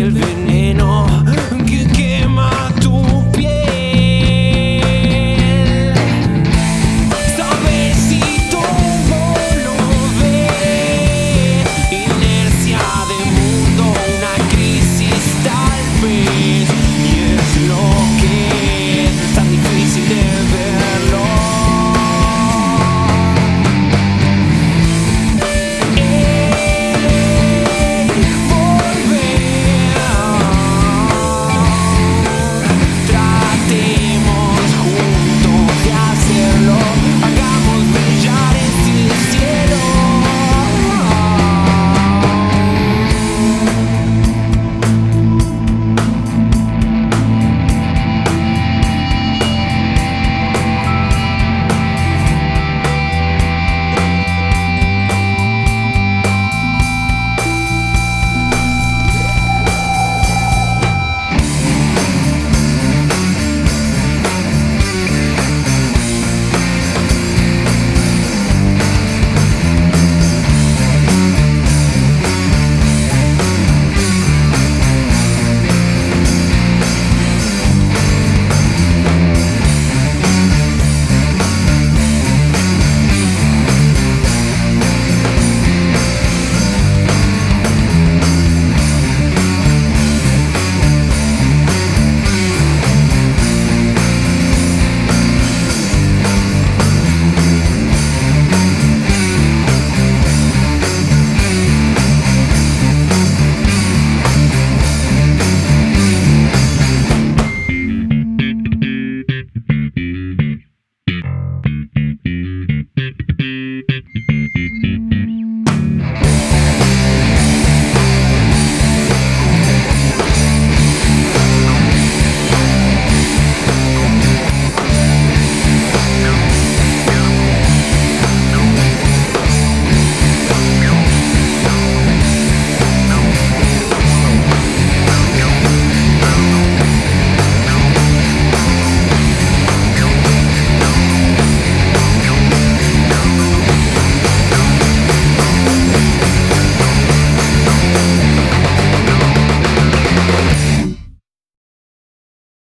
will, will